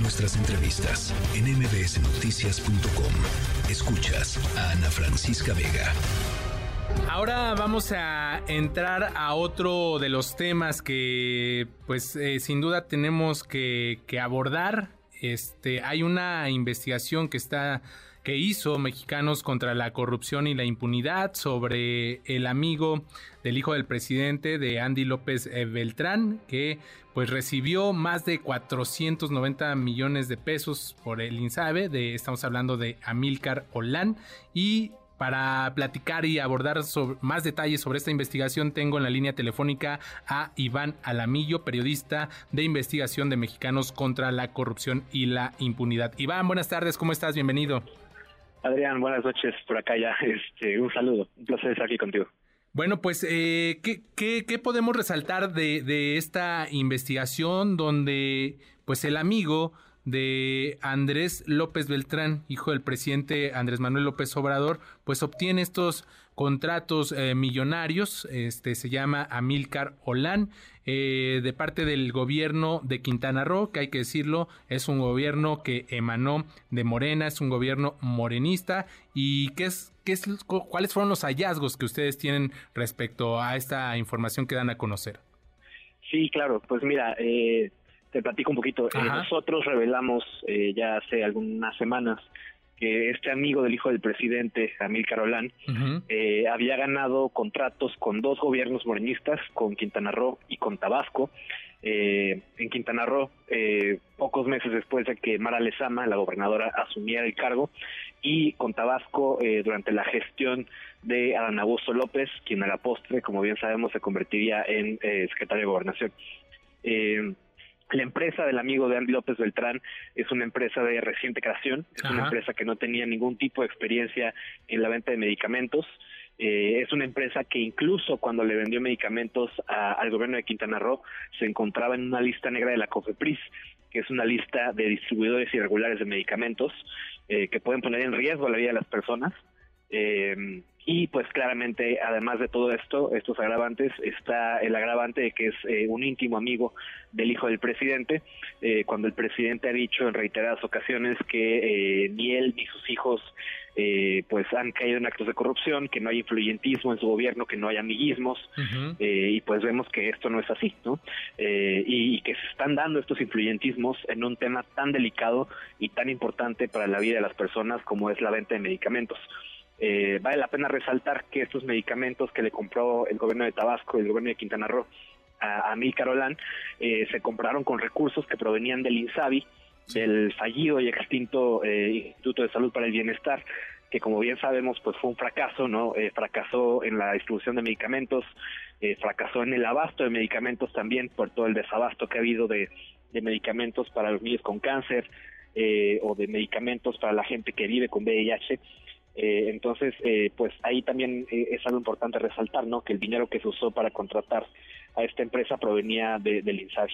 Nuestras entrevistas en mbsnoticias.com. Escuchas a Ana Francisca Vega. Ahora vamos a entrar a otro de los temas que, pues, eh, sin duda tenemos que, que abordar. Este, hay una investigación que está que hizo Mexicanos contra la corrupción y la impunidad sobre el amigo del hijo del presidente de Andy López eh, Beltrán, que pues recibió más de 490 millones de pesos por el INSABE, de, estamos hablando de Amilcar Olán, y para platicar y abordar más detalles sobre esta investigación, tengo en la línea telefónica a Iván Alamillo, periodista de investigación de Mexicanos contra la corrupción y la impunidad. Iván, buenas tardes, ¿cómo estás? Bienvenido. Adrián, buenas noches por acá ya. Este, un saludo, un placer estar aquí contigo. Bueno, pues, eh, ¿qué, qué, qué, podemos resaltar de, de esta investigación donde, pues, el amigo de Andrés López Beltrán, hijo del presidente Andrés Manuel López Obrador, pues obtiene estos contratos eh, millonarios, este se llama Amilcar Olán, eh, de parte del gobierno de Quintana Roo, que hay que decirlo, es un gobierno que emanó de Morena, es un gobierno morenista, y qué es, qué es, cuáles fueron los hallazgos que ustedes tienen respecto a esta información que dan a conocer. Sí, claro, pues mira, eh, te platico un poquito. Eh, nosotros revelamos eh, ya hace algunas semanas que este amigo del hijo del presidente, Amil Carolán, eh, había ganado contratos con dos gobiernos morenistas, con Quintana Roo y con Tabasco. en Quintana Roo, pocos meses después de que Mara Lezama, la gobernadora, asumiera el cargo, y con Tabasco durante la gestión de Adán Augusto López, quien a la postre, como bien sabemos, se convertiría en secretario de Gobernación. La empresa del amigo de Andy López Beltrán es una empresa de reciente creación, es una empresa que no tenía ningún tipo de experiencia en la venta de medicamentos. Eh, es una empresa que incluso cuando le vendió medicamentos al gobierno de Quintana Roo se encontraba en una lista negra de la COFEPRIS, que es una lista de distribuidores irregulares de medicamentos eh, que pueden poner en riesgo la vida de las personas. Eh, y pues claramente, además de todo esto, estos agravantes, está el agravante de que es eh, un íntimo amigo del hijo del presidente, eh, cuando el presidente ha dicho en reiteradas ocasiones que eh, ni él ni sus hijos pues han caído en actos de corrupción, que no hay influyentismo en su gobierno, que no hay amiguismos, y pues vemos que esto no es así, ¿no? y, y que se están dando estos influyentismos en un tema tan delicado y tan importante para la vida de las personas como es la venta de medicamentos. Eh, vale la pena resaltar que estos medicamentos que le compró el gobierno de Tabasco y el gobierno de Quintana Roo a, a Mil Carolán eh, se compraron con recursos que provenían del INSABI, del fallido y extinto eh, Instituto de Salud para el Bienestar, que como bien sabemos pues fue un fracaso, ¿no? fracasó en la distribución de medicamentos, fracasó en el abasto de medicamentos también por todo el desabasto que ha habido de, de medicamentos para los niños con cáncer o de medicamentos para la gente que vive con VIH eh, entonces, eh, pues ahí también eh, es algo importante resaltar, ¿no? Que el dinero que se usó para contratar a esta empresa provenía de, del INSABI.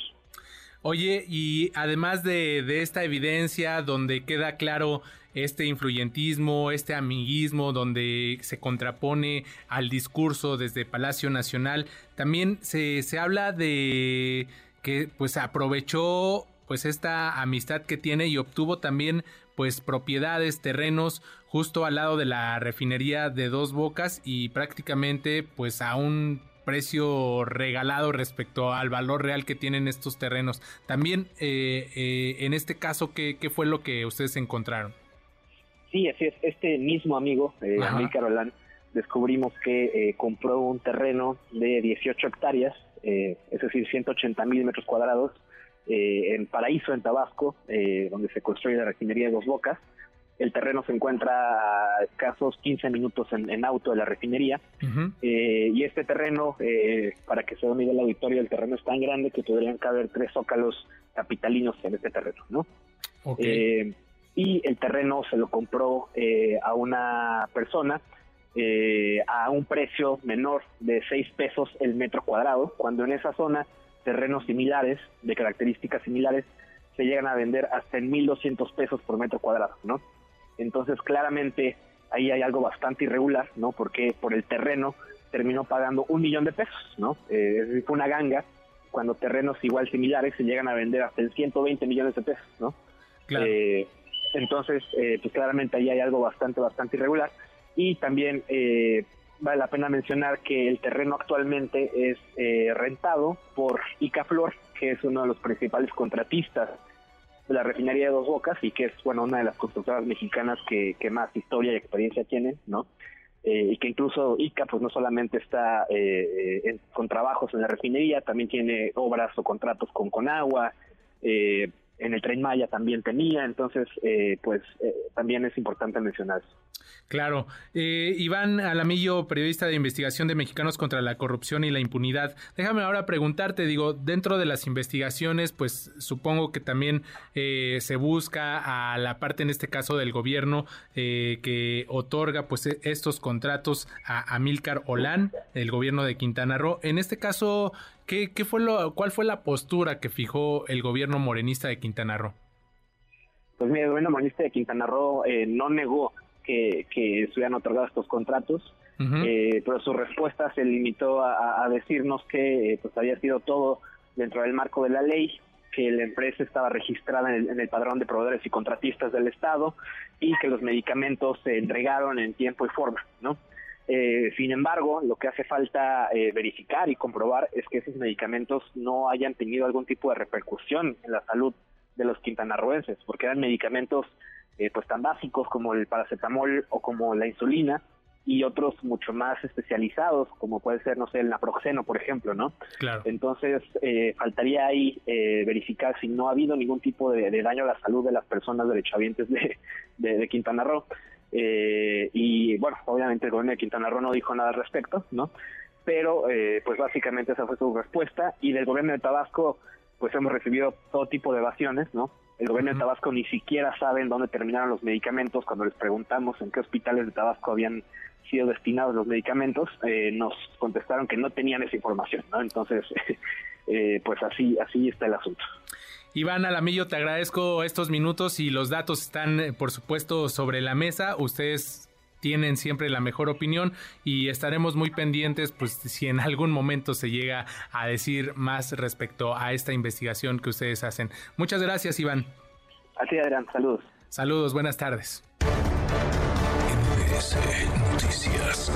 Oye, y además de, de, esta evidencia donde queda claro este influyentismo, este amiguismo, donde se contrapone al discurso desde Palacio Nacional, también se, se habla de que pues aprovechó pues esta amistad que tiene y obtuvo también pues propiedades, terrenos justo al lado de la refinería de Dos Bocas y prácticamente pues a un precio regalado respecto al valor real que tienen estos terrenos. También eh, eh, en este caso, ¿qué, ¿qué, fue lo que ustedes encontraron? Sí, así es. Este mismo amigo, eh, Carolán, descubrimos que eh, compró un terreno de 18 hectáreas, es decir, 180 mil metros cuadrados, eh, en Paraíso, en Tabasco, eh, donde se construye la refinería de Dos Bocas. El terreno se encuentra a escasos 15 minutos en, auto de la refinería. Eh, y este terreno, para que se dé una idea la auditorio, el terreno es tan grande que podrían caber tres zócalos capitalinos en este terreno, ¿no? y el terreno se lo compró a una persona a un precio menor de 6 pesos el metro cuadrado, cuando en esa zona terrenos similares, de características similares, se llegan a vender hasta en 1.200 pesos por metro cuadrado, ¿no? Entonces, claramente, ahí hay algo bastante irregular, ¿no? Porque por el terreno terminó pagando un millón de pesos, ¿no? Eh, fue una ganga cuando terrenos igual similares se llegan a vender hasta en 120 millones de pesos, ¿no? Claro. Eh, entonces, eh, pues claramente ahí hay algo bastante, bastante irregular. Y también eh, vale la pena mencionar que el terreno actualmente es rentado por Icaflor, que es uno de los principales contratistas de la refinería de Dos Bocas y que es, bueno, una de las constructoras mexicanas que, que más historia y experiencia tienen, ¿no? Eh, y que incluso ICA pues no solamente está eh, eh, con trabajos en la refinería, también tiene obras o contratos con Conagua, en el Tren Maya también tenía, entonces pues también es importante mencionar. Claro. Eh, Iván Alamillo, periodista de investigación de Mexicanos contra la Corrupción y la Impunidad. Déjame ahora preguntarte, digo, dentro de las investigaciones, pues supongo que también eh, se busca a la parte, en este caso, del gobierno eh, que otorga pues e, estos contratos a Amílcar Olán, el gobierno de Quintana Roo. En este caso, ¿qué, qué fue lo, ¿cuál fue la postura que fijó el gobierno morenista de Quintana Roo? Pues mira, el gobierno morenista de Quintana Roo no negó que, que estuvieran otorgados estos contratos, eh, pero su respuesta se limitó a, decirnos que eh, pues había sido todo dentro del marco de la ley, que la empresa estaba registrada en el, padrón de proveedores y contratistas del Estado y que los medicamentos se entregaron en tiempo y forma, ¿no? Eh, sin embargo, lo que hace falta verificar y comprobar es que esos medicamentos no hayan tenido algún tipo de repercusión en la salud de los quintanarroenses, porque eran medicamentos eh, pues tan básicos como el paracetamol o como la insulina y otros mucho más especializados como puede ser no sé el naproxeno por ejemplo no claro. Entonces eh, faltaría ahí eh, verificar si no ha habido ningún tipo de, daño a la salud de las personas derechohabientes de, de, Quintana Roo y bueno obviamente el gobierno de Quintana Roo no dijo nada al respecto no pero pues básicamente esa fue su respuesta y del gobierno de Tabasco pues hemos recibido todo tipo de evasiones no el gobierno de Tabasco ni siquiera sabe en dónde terminaron los medicamentos. Cuando les preguntamos en qué hospitales de Tabasco habían sido destinados los medicamentos, eh, nos contestaron que no tenían esa información, ¿no? Entonces, eh, pues así, así está el asunto. Iván Alamillo, te agradezco estos minutos y los datos están, eh, por supuesto, sobre la mesa. Ustedes tienen siempre la mejor opinión y estaremos muy pendientes pues si en algún momento se llega a decir más respecto a esta investigación que ustedes hacen. Muchas gracias, Iván. Así, Adrián, saludos. Saludos, buenas tardes. Noticias.